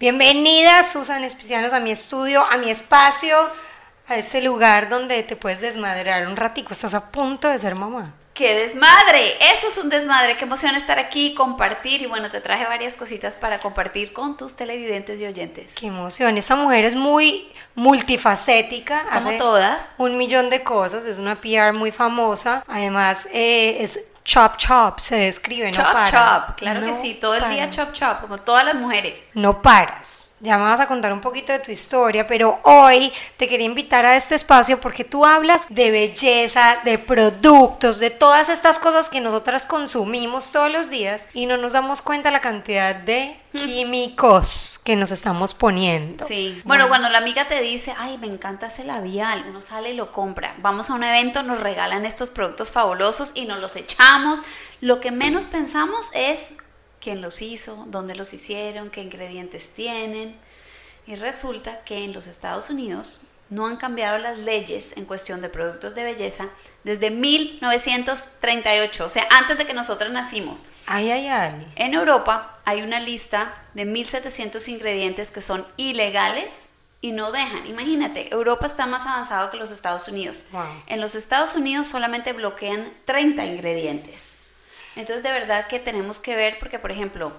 Bienvenidas, Susan Especianos, a mi estudio, a mi espacio, a este lugar donde te puedes desmadrar un ratico. Estás a punto de ser mamá. ¡Qué desmadre! Eso es un desmadre. Qué emoción estar aquí, compartir. Y bueno, te traje varias cositas para compartir con tus televidentes y oyentes. Qué emoción. Esa mujer es muy multifacética. Como todas. Un millón de cosas. Es una PR muy famosa. Además, eh, es chop chop, se describe, no para. Chop claro que sí, todo el día chop chop, como todas las mujeres. No paras. Ya me vas a contar un poquito de tu historia, pero hoy te quería invitar a este espacio porque tú hablas de belleza, de productos, de todas estas cosas que nosotras consumimos todos los días y no nos damos cuenta la cantidad de químicos que nos estamos poniendo. Sí. Bueno, cuando la amiga te dice, ay, me encanta ese labial, uno sale y lo compra. Vamos a un evento, nos regalan estos productos fabulosos y nos los echamos. Lo que menos pensamos es quién los hizo, dónde los hicieron, qué ingredientes tienen. Y resulta que en los Estados Unidos no han cambiado las leyes en cuestión de productos de belleza desde 1938, o sea, antes de que nosotros nacimos. Ay, ay, ay. En Europa hay una lista de 1700 ingredientes que son ilegales y no dejan. Imagínate, Europa está más avanzado que los Estados Unidos. En los Estados Unidos solamente bloquean 30 ingredientes. Entonces, de verdad que tenemos que ver, porque, por ejemplo,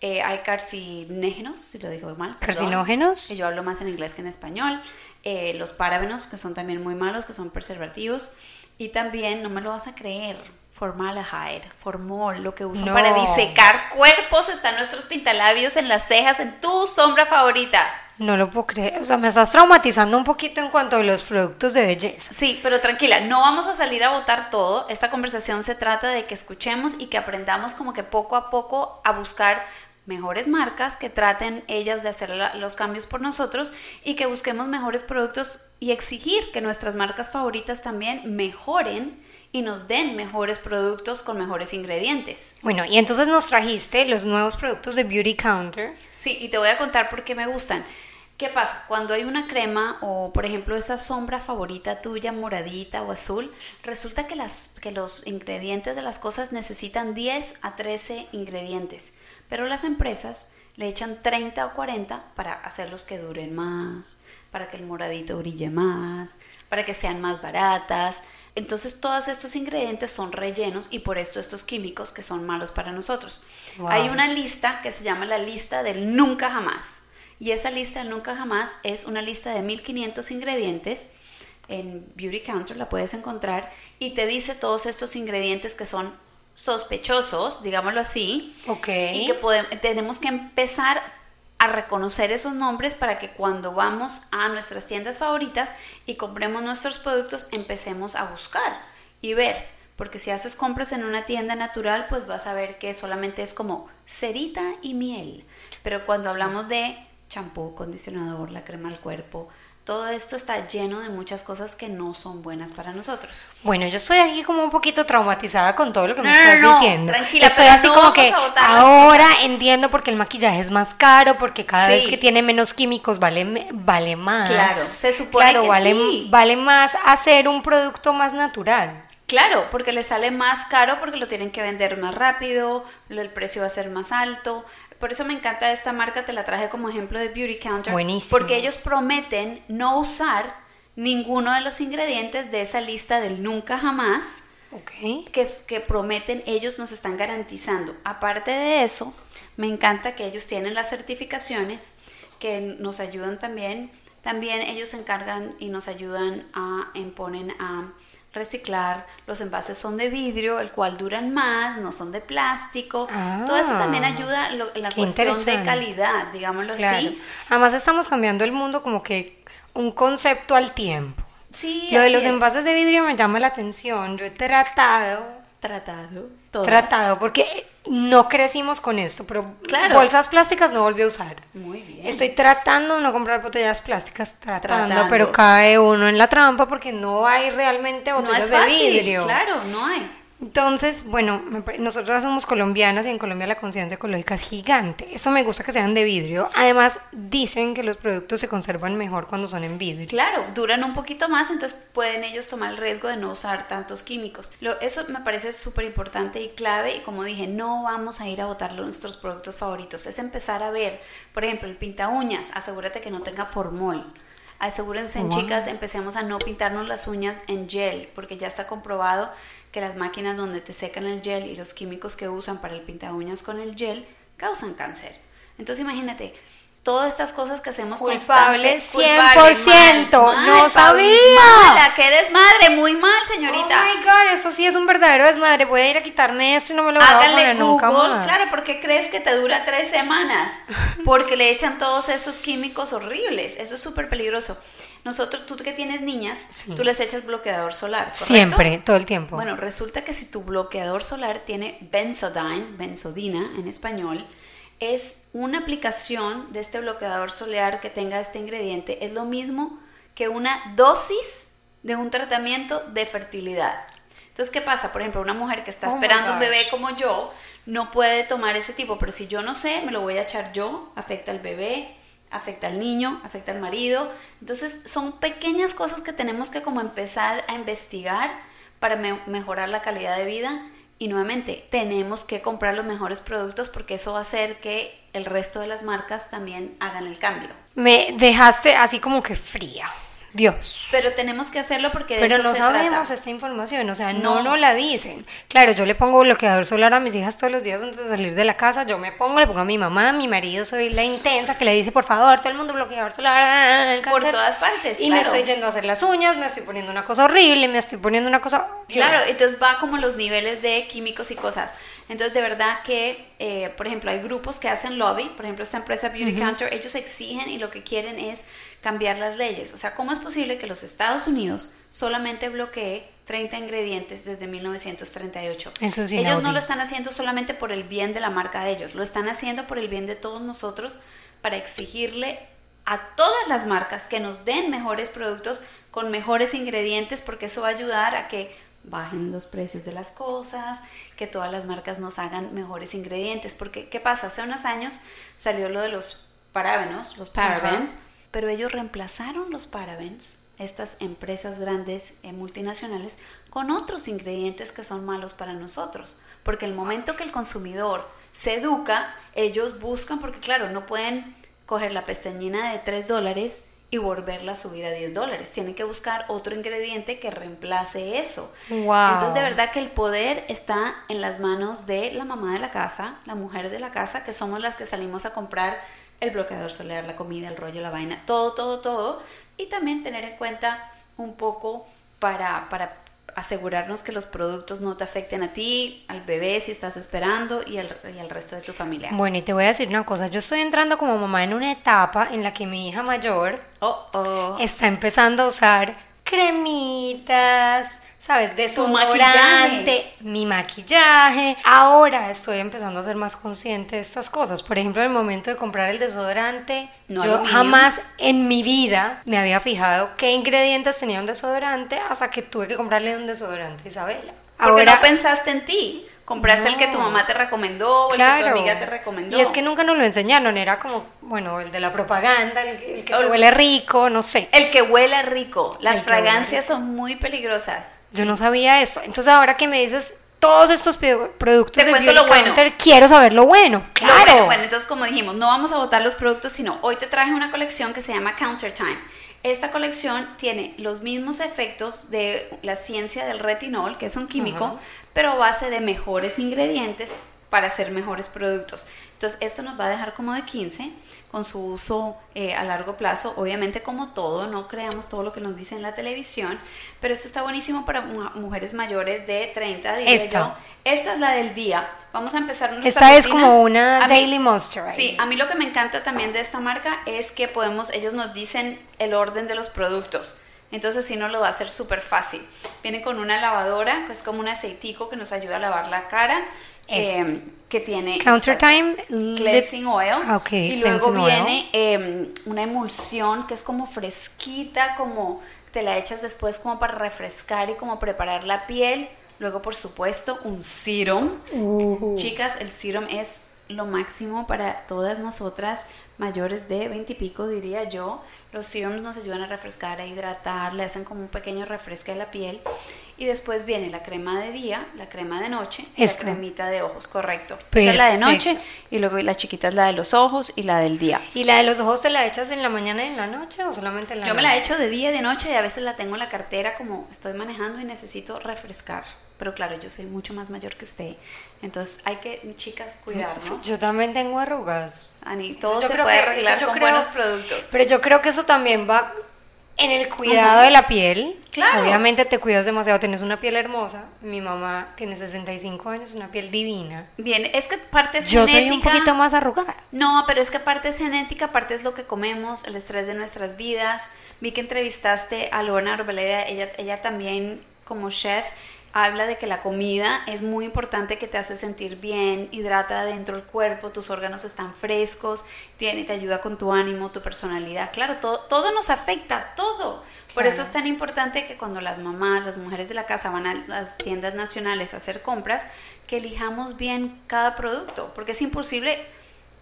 eh, hay carcinógenos, si lo digo mal. ¿Carcinógenos? Yo hablo más en inglés que en español. Eh, los parabenos, que son también muy malos, que son preservativos. Y también, no me lo vas a creer, formaldehyde, formol, lo que usan para disecar cuerpos, están nuestros pintalabios en las cejas, en tu sombra favorita. No lo puedo creer. O sea, me estás traumatizando un poquito en cuanto a los productos de belleza. Sí, pero tranquila, no vamos a salir a votar todo. Esta conversación se trata de que escuchemos y que aprendamos como que poco a poco a buscar mejores marcas que traten ellas de hacer los cambios por nosotros y que busquemos mejores productos y exigir que nuestras marcas favoritas también mejoren y nos den mejores productos con mejores ingredientes. Bueno, y entonces nos trajiste los nuevos productos de Beauty Counter. Sí, y te voy a contar por qué me gustan. ¿Qué pasa? Cuando hay una crema o, por ejemplo, esa sombra favorita tuya, moradita o azul, resulta que, las, que los ingredientes de las cosas necesitan 10 a 13 ingredientes, pero las empresas le echan 30 o 40 para hacerlos que duren más, para que el moradito brille más, para que sean más baratas. Entonces todos estos ingredientes son rellenos y por esto estos químicos que son malos para nosotros. Hay una lista que se llama la lista del nunca jamás. Y esa lista nunca jamás es una lista de 1500 ingredientes. En Beauty Counter la puedes encontrar y te dice todos estos ingredientes que son sospechosos, digámoslo así. Ok. Y que podemos, tenemos que empezar a reconocer esos nombres para que cuando vamos a nuestras tiendas favoritas y compremos nuestros productos empecemos a buscar y ver. Porque si haces compras en una tienda natural, pues vas a ver que solamente es como cerita y miel. Pero cuando hablamos de champú, condicionador, la crema al cuerpo. Todo esto está lleno de muchas cosas que no son buenas para nosotros. Bueno, yo estoy aquí como un poquito traumatizada con todo lo que me estás diciendo. Tranquila, estoy así como que ahora entiendo por qué el maquillaje es más caro, porque cada vez que tiene menos químicos vale, vale más. Claro, se supone que vale, sí. vale más hacer un producto más natural. Claro, porque le sale más caro porque lo tienen que vender más rápido, el precio va a ser más alto. Por eso me encanta esta marca, te la traje como ejemplo de Beauty Counter. Buenísimo. Porque ellos prometen no usar ninguno de los ingredientes de esa lista del nunca jamás. Okay. Que, que prometen, ellos nos están garantizando. Aparte de eso, me encanta que ellos tienen las certificaciones que nos ayudan también. También ellos se encargan y nos ayudan a imponen a reciclar, los envases son de vidrio, el cual duran más, no son de plástico. Todo eso también ah, ayuda en la cuestión de calidad, digámoslo así. Además estamos cambiando el mundo como que un concepto al tiempo. Sí, Lo de los envases de vidrio me llama la atención. Yo he tratado, tratado, tratado, porque no crecimos con esto, pero bolsas plásticas no volví a usar. Muy bien. Estoy tratando de no comprar botellas plásticas, tratando, pero cae uno en la trampa porque no hay realmente botellas no de vidrio. Claro, no hay. Entonces, bueno, nosotros somos colombianas y en Colombia la conciencia ecológica es gigante. Eso me gusta que sean de vidrio. Además, dicen que los productos se conservan mejor cuando son en vidrio. Claro, duran un poquito más, entonces pueden ellos tomar el riesgo de no usar tantos químicos. Lo, eso me parece súper importante y clave y como dije, no vamos a ir a botar nuestros productos favoritos, es empezar a ver, por ejemplo, el pinta uñas, asegúrate que no tenga formol. Asegúrense, Wow. chicas, empecemos a no pintarnos las uñas en gel, porque ya está comprobado que las máquinas donde te secan el gel y los químicos que usan para el pinta uñas con el gel causan cáncer. Entonces imagínate, todas estas cosas que hacemos Culpable, constante- 100%, mal, no sabía. mala, qué desmadre, muy mal, señorita. Oh my god, eso sí es un verdadero desmadre. Voy a ir a quitarme esto y no me lo voy a Háganle poner nunca Google, más. claro, ¿por qué crees que te dura tres semanas? Porque le echan todos esos químicos horribles, eso es súper peligroso. Nosotros, tú que tienes niñas, Sí. tú les echas bloqueador solar, ¿correcto? Siempre, todo el tiempo. Bueno, resulta que si tu bloqueador solar tiene benzodine, benzodina en español, es una aplicación de este bloqueador solar que tenga este ingrediente. Es lo mismo que una dosis de un tratamiento de fertilidad. Entonces, ¿qué pasa? Por ejemplo, una mujer que está Oh esperando un bebé como yo no puede tomar ese tipo, pero si yo no sé, me lo voy a echar yo, afecta al bebé, afecta al niño, afecta al marido. Entonces, son pequeñas cosas que tenemos que como empezar a investigar para me- mejorar la calidad de vida. Y nuevamente, tenemos que comprar los mejores productos porque eso va a hacer que el resto de las marcas también hagan el cambio. Me dejaste así como que fría. Dios. Pero tenemos que hacerlo porque de Pero eso no se sabemos trata. esta información, o sea, no No. nos la dicen. Claro, yo le pongo bloqueador solar a mis hijas todos los días antes de salir de la casa, yo me pongo, le pongo a mi mamá, a mi marido, soy la intensa que le dice, por favor, todo el mundo bloqueador solar. Por cáncer". todas partes, Y me claro. estoy yendo a hacer las uñas, me estoy poniendo una cosa horrible, me estoy poniendo una cosa... Claro, Dios. entonces va como los niveles de químicos y cosas. Entonces, de verdad que, eh, por ejemplo, hay grupos que hacen lobby, por ejemplo, esta empresa Beauty Counter, ellos exigen y lo que quieren es cambiar las leyes. O sea, ¿cómo es posible que los Estados Unidos solamente bloquee 30 ingredientes desde 1938? Eso es ellos no lo están haciendo solamente por el bien de la marca de ellos, lo están haciendo por el bien de todos nosotros para exigirle a todas las marcas que nos den mejores productos con mejores ingredientes porque eso va a ayudar a que bajen los precios de las cosas, que todas las marcas nos hagan mejores ingredientes. Porque, ¿qué pasa? Hace unos años salió lo de los parabenos, los parabens, pero ellos reemplazaron los parabens, estas empresas grandes eh, multinacionales, con otros ingredientes que son malos para nosotros. Porque el momento que el consumidor se educa, ellos buscan, porque claro, no pueden coger la pestañina de 3 dólares y volverla a subir a 10 dólares. Tienen que buscar otro ingrediente que reemplace eso. Wow. Entonces, de verdad que el poder está en las manos de la mamá de la casa, la mujer de la casa, que somos las que salimos a comprar el bloqueador solar, la comida, el rollo, la vaina, todo, todo, todo. Y también tener en cuenta un poco para, para asegurarnos que los productos no te afecten a ti, al bebé si estás esperando y al, y al resto de tu familia. Bueno, y te voy a decir una cosa, yo estoy entrando como mamá en una etapa en la que mi hija mayor Oh, oh. está empezando a usar cremitas, ¿sabes? Tu Desodorante, maquillaje. mi maquillaje. Ahora estoy empezando a ser más consciente de estas cosas. Por ejemplo, en el momento de comprar el desodorante, No yo aluminio. jamás en mi vida me había fijado qué ingredientes tenía un desodorante hasta que tuve que comprarle un desodorante a Isabela. Porque no pensaste en ti. Compraste el que tu mamá te recomendó, el que tu amiga te recomendó. Y es que nunca nos lo enseñaron, era como, bueno, el de la propaganda, el que, el que huele rico, no sé. El que huele rico. Las El fragancias son muy peligrosas. Yo no sabía esto. Entonces ahora que me dices todos estos productos Te de cuento Beauty lo bueno. Counter, quiero saber lo bueno. Lo Claro. bueno, bueno, entonces como dijimos, no vamos a botar los productos, sino hoy te traje una colección que se llama Counter Time. Esta colección tiene los mismos efectos de la ciencia del retinol, que es un químico, pero a base de mejores ingredientes para hacer mejores productos. Entonces, esto nos va a dejar como de 15 con su uso eh, a largo plazo. Obviamente, como todo, no creamos todo lo que nos dice en la televisión, pero este está buenísimo para mu- mujeres mayores de 30, diría Esta. yo. Esta es la del día. Vamos a empezar nuestra Esta es rutina. como una A Daily Moisturizer. Sí, a mí lo que me encanta también de esta marca es que podemos, ellos nos dicen el orden de los productos. Entonces, si no lo va a hacer súper fácil. Viene con una lavadora, que es como un aceitico que nos ayuda a lavar la cara. Eh, que tiene Counter Time cleansing oil Ah, ok, y luego viene eh, una emulsión que es como fresquita como te la echas después como para refrescar y como preparar la piel Luego, por supuesto, un serum. Uh. Chicas, el serum es lo máximo para todas nosotras mayores de 20 y pico, diría yo. Los serums nos ayudan a refrescar, a hidratar, le hacen como un pequeño refresque a la piel. Y después viene la crema de día, la crema de noche y Esta. la cremita de ojos, correcto. Esa es la de noche y luego la chiquita es la de los ojos y la del día. ¿Y la de los ojos te la echas en la mañana y en la noche o solamente en la Yo me noche? la echo de día y de noche y a veces la tengo en la cartera como estoy manejando y necesito refrescar. Pero claro, yo soy mucho más mayor que usted. Entonces hay que, chicas, cuidarnos. Yo también tengo arrugas. Ani, todo Yo se puede que- arreglar yo con creo- buenos productos. Pero yo creo que eso también va en el cuidado de la piel. Claro. Obviamente te cuidas demasiado, tienes una piel hermosa. Mi mamá tiene 65 años, una piel divina. Bien, es que parte es Yo soy genética. un poquito más arrugada. No, pero es que parte es genética, parte es lo que comemos, el estrés de nuestras vidas. Vi que entrevistaste a Lorna Arbeláez, ella, ella también como chef habla de que la comida es muy importante que te hace sentir bien, hidrata dentro del cuerpo, tus órganos están frescos, tiene, te ayuda con tu ánimo, tu personalidad. Claro, todo, todo nos afecta, todo. Por eso es tan importante que cuando las mamás, las mujeres de la casa van a las tiendas nacionales a hacer compras, que elijamos bien cada producto, porque es imposible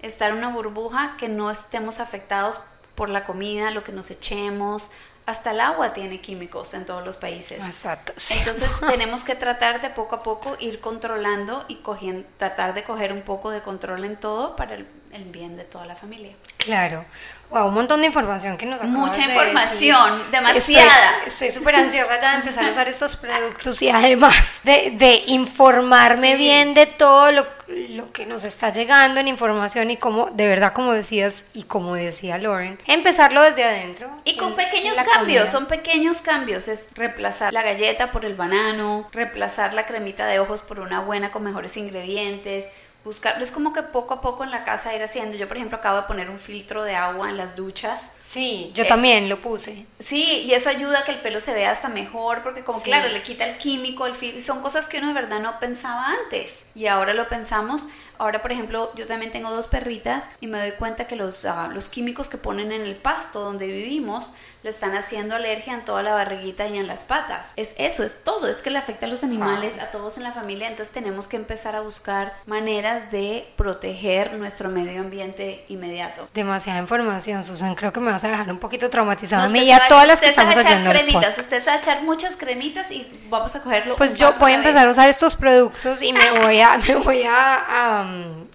estar en una burbuja que no estemos afectados por la comida, lo que nos echemos, hasta el agua tiene químicos en todos los países. Exacto. Entonces tenemos que tratar de poco a poco ir controlando y cogiendo, tratar de coger un poco de control en todo para el, el bien de toda la familia. Claro. Wow, un montón de información que nos acabas Mucha de información, decir. demasiada. Estoy estoy súper ansiosa ya de empezar a usar estos productos y además de, de informarme Sí. bien de todo lo, lo que nos está llegando en información y cómo, de verdad, como decías y como decía Lauren, empezarlo desde adentro. Y con en- pequeños en cambios, comida. son pequeños cambios, es reemplazar la galleta por el banano, reemplazar la cremita de ojos por una buena con mejores ingredientes, buscar, es como que poco a poco en la casa ir haciendo. Yo, por ejemplo, acabo de poner un filtro de agua en las duchas. Sí, yo Es- también lo puse. Sí, y eso ayuda a que el pelo se vea hasta mejor, porque como Sí. claro, le quita el químico, el fil- son cosas que uno de verdad no pensaba antes. Y ahora lo pensamos. Ahora, por ejemplo, yo también tengo dos perritas y me doy cuenta que los, ah, los químicos que ponen en el pasto donde vivimos le están haciendo alergia en toda la barriguita y en las patas. Es eso, es todo, es que le afecta a los animales, a todos en la familia, entonces tenemos que empezar a buscar maneras de proteger nuestro medio ambiente inmediato. Demasiada información, Susan. Creo que me vas a dejar un poquito traumatizada No, mí usted y a se va- todas las que estamos el cremitas, usted se va a echar muchas cremitas y vamos a cogerlo. Pues yo voy a vez. empezar a usar estos productos y me voy a, me voy a,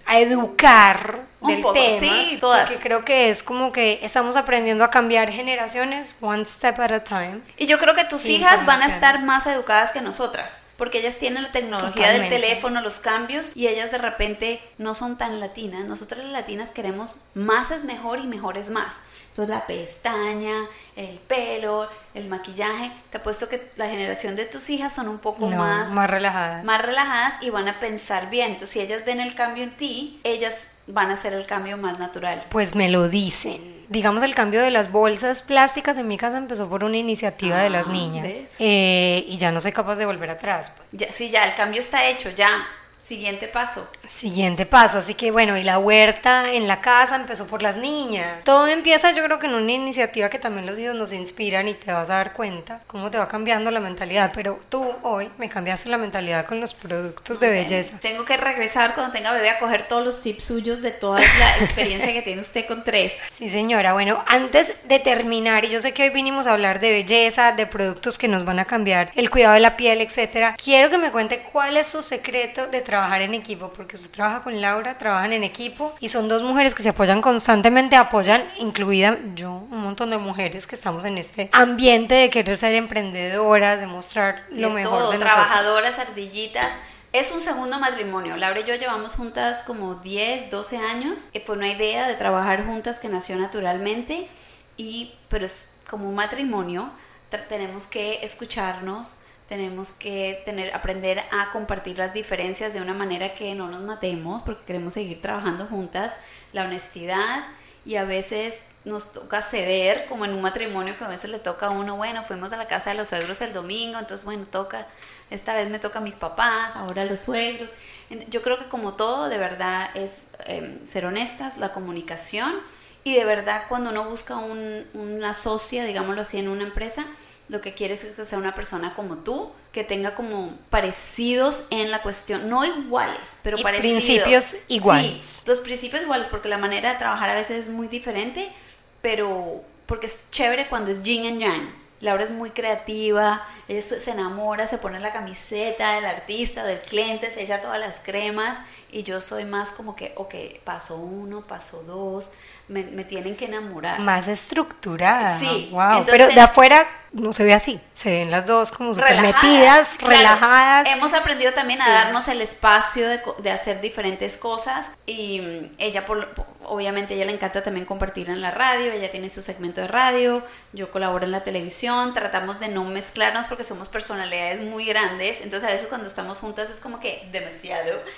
a educar Un del poco, tema. sí, todas. Porque creo que es como que estamos aprendiendo a cambiar generaciones one step at a time. Y yo creo que tus Sí, hijas van a estar más educadas que nosotras, porque ellas tienen la tecnología del teléfono, los cambios, y ellas de repente no son tan latinas. Nosotras las latinas queremos más es mejor y mejor es más. Entonces la pestaña, el pelo, el maquillaje, te apuesto que la generación de tus hijas son un poco No, más, más relajadas. más relajadas y van a pensar bien. Entonces si ellas ven el cambio en ti, ellas van a hacer el cambio más natural. Pues me lo dicen. Digamos, el cambio de las bolsas plásticas en mi casa empezó por una iniciativa de las Ah, niñas. Eh, y ya no soy capaz de volver atrás. pues. Ya, sí, ya, el cambio está hecho, ya. Siguiente paso. Siguiente paso, así que bueno, y la huerta en la casa empezó por las niñas. Todo empieza yo creo que en una iniciativa que también los hijos nos inspiran y te vas a dar cuenta cómo te va cambiando la mentalidad, pero tú hoy me cambiaste la mentalidad con los productos de belleza. Tengo que regresar cuando tenga bebé a coger todos los tips suyos de toda la experiencia que tiene usted con tres. Sí, señora. Bueno, antes de terminar, y yo sé que hoy vinimos a hablar de belleza, de productos que nos van a cambiar el cuidado de la piel, etcétera. Quiero que me cuente cuál es su secreto de trabajar en equipo, porque usted trabaja con Laura, trabajan en equipo y son dos mujeres que se apoyan constantemente, apoyan, incluida yo, un montón de mujeres que estamos en este ambiente de querer ser emprendedoras, de mostrar lo de mejor todo, de nosotros. trabajadoras, ardillitas. Es un segundo matrimonio. Laura y yo llevamos juntas como 10, 12 años. Y fue una idea de trabajar juntas que nació naturalmente. Y, pero es como un matrimonio. Tenemos que escucharnos, tenemos que tener, aprender a compartir las diferencias de una manera que no nos matemos, porque queremos seguir trabajando juntas. La honestidad y a veces nos toca ceder, como en un matrimonio que a veces le toca a uno, bueno, fuimos a la casa de los suegros el domingo, entonces bueno, toca, esta vez me toca a mis papás, ahora a los suegros. Yo creo que como todo, de verdad, es eh, ser honestas, la comunicación Y de verdad, cuando uno busca un, una socia, digámoslo así, en una empresa, lo que quieres es que sea una persona como tú, que tenga como parecidos en la cuestión, no iguales, pero Y parecidos. principios iguales. Sí, los principios iguales, porque la manera de trabajar a veces es muy diferente, pero porque es chévere cuando es yin and yang. Laura es muy creativa, ella se enamora, se pone la camiseta del artista, del cliente, se echa todas las cremas y yo soy más como que, ok, paso uno, paso dos, me, me tienen que enamorar. Más estructurada. Sí, Wow. entonces Pero de afuera no se ve así. Se ven las dos como súper Relajadas, metidas, claro. relajadas. Hemos aprendido también Sí. a darnos el espacio de, de hacer diferentes cosas y mm, ella, por, obviamente, ella le encanta también compartir en la radio, ella tiene su segmento de radio, yo colaboro en la televisión, tratamos de no mezclarnos porque somos personalidades muy grandes, entonces a veces cuando estamos juntas es como que demasiado.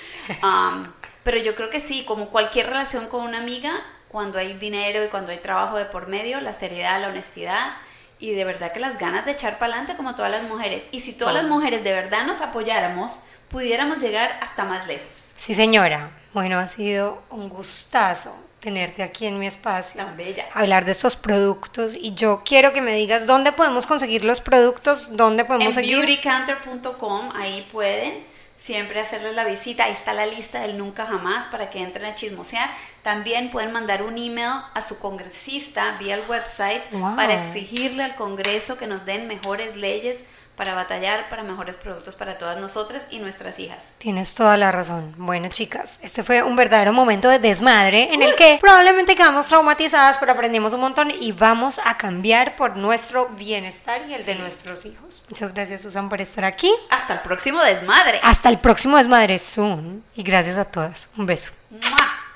Um, pero yo creo que sí, como cualquier relación con una amiga, cuando hay dinero y cuando hay trabajo de por medio, la seriedad, la honestidad y de verdad que las ganas de echar para adelante como todas las mujeres. Y si todas las mujeres de verdad nos apoyáramos, pudiéramos llegar hasta más lejos. Sí, señora. Bueno, ha sido un gustazo tenerte aquí en mi espacio. Tan bella. Hablar de estos productos y yo quiero que me digas dónde podemos conseguir los productos, dónde podemos En seguir. beautycounter.com, ahí pueden siempre hacerles la visita. Ahí está la lista del nunca jamás para que entren a chismosear. También pueden mandar un email a su congresista vía el website Wow. para exigirle al Congreso que nos den mejores leyes para batallar para mejores productos para todas nosotras y nuestras hijas. Tienes toda la razón. Bueno, chicas, este fue un verdadero momento de desmadre en el que probablemente quedamos traumatizadas, pero aprendimos un montón y vamos a cambiar por nuestro bienestar y el de nuestros hijos. Muchas gracias, Susan, por estar aquí. Hasta el próximo desmadre. Hasta el próximo desmadre soon y gracias a todas. Un beso. ¡Mua!